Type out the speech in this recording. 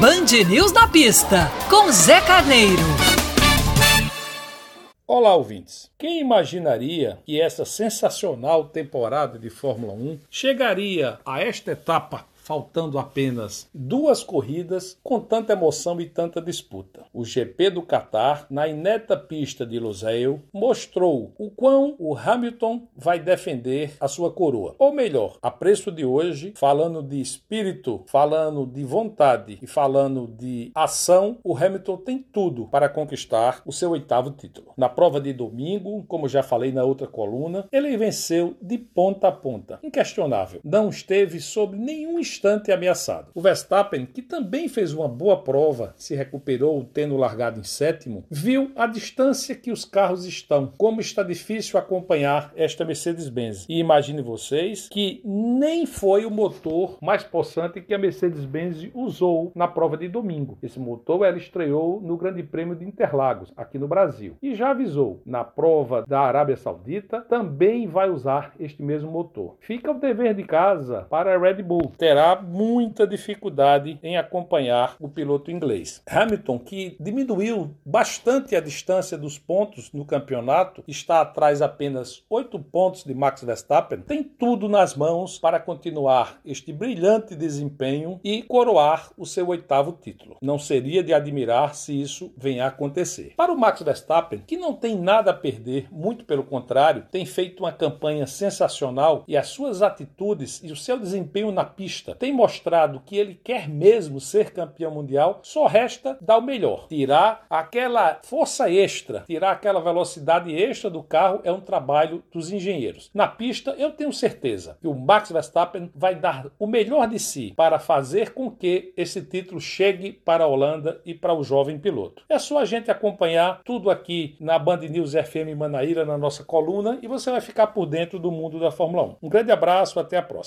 Band News na pista, com Zé Carneiro. Olá, ouvintes. Quem imaginaria que essa sensacional temporada de Fórmula 1 chegaria a esta etapa faltando apenas duas corridas com tanta emoção e tanta disputa. O GP do Qatar, na ineta pista de Lusail, mostrou o quão o Hamilton vai defender a sua coroa. Ou melhor, a preço de hoje, falando de espírito, falando de vontade e falando de ação, o Hamilton tem tudo para conquistar o seu oitavo título. Na prova de domingo, como já falei na outra coluna, ele venceu de ponta a ponta. Inquestionável. Não esteve sob nenhum instante ameaçado. O Verstappen, que também fez uma boa prova, se recuperou tendo largado em sétimo, viu a distância que os carros estão, como está difícil acompanhar esta Mercedes-Benz. E imagine vocês que nem foi o motor mais possante que a Mercedes-Benz usou na prova de domingo. Esse motor ela estreou no Grande Prêmio de Interlagos, aqui no Brasil. E já avisou, na prova da Arábia Saudita também vai usar este mesmo motor. Fica o dever de casa para a Red Bull. Terá muita dificuldade em acompanhar o piloto inglês. Hamilton, que diminuiu bastante a distância dos pontos no campeonato, está atrás apenas 8 pontos de Max Verstappen, tem tudo nas mãos para continuar este brilhante desempenho e coroar o seu oitavo título. Não seria de admirar se isso venha a acontecer. Para o Max Verstappen, que não tem nada a perder, muito pelo contrário, tem feito uma campanha sensacional e as suas atitudes e o seu desempenho na pista tem mostrado que ele quer mesmo ser campeão mundial, só resta dar o melhor. Tirar aquela força extra, tirar aquela velocidade extra do carro é um trabalho dos engenheiros. Na pista, eu tenho certeza que o Max Verstappen vai dar o melhor de si para fazer com que esse título chegue para a Holanda e para o jovem piloto. É só a gente acompanhar tudo aqui na Band News FM Manaíra, na nossa coluna, e você vai ficar por dentro do mundo da Fórmula 1. Um grande abraço, até a próxima.